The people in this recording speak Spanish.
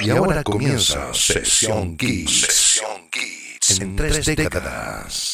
Y ahora comienza Sesión Kids. Sesión En tres décadas.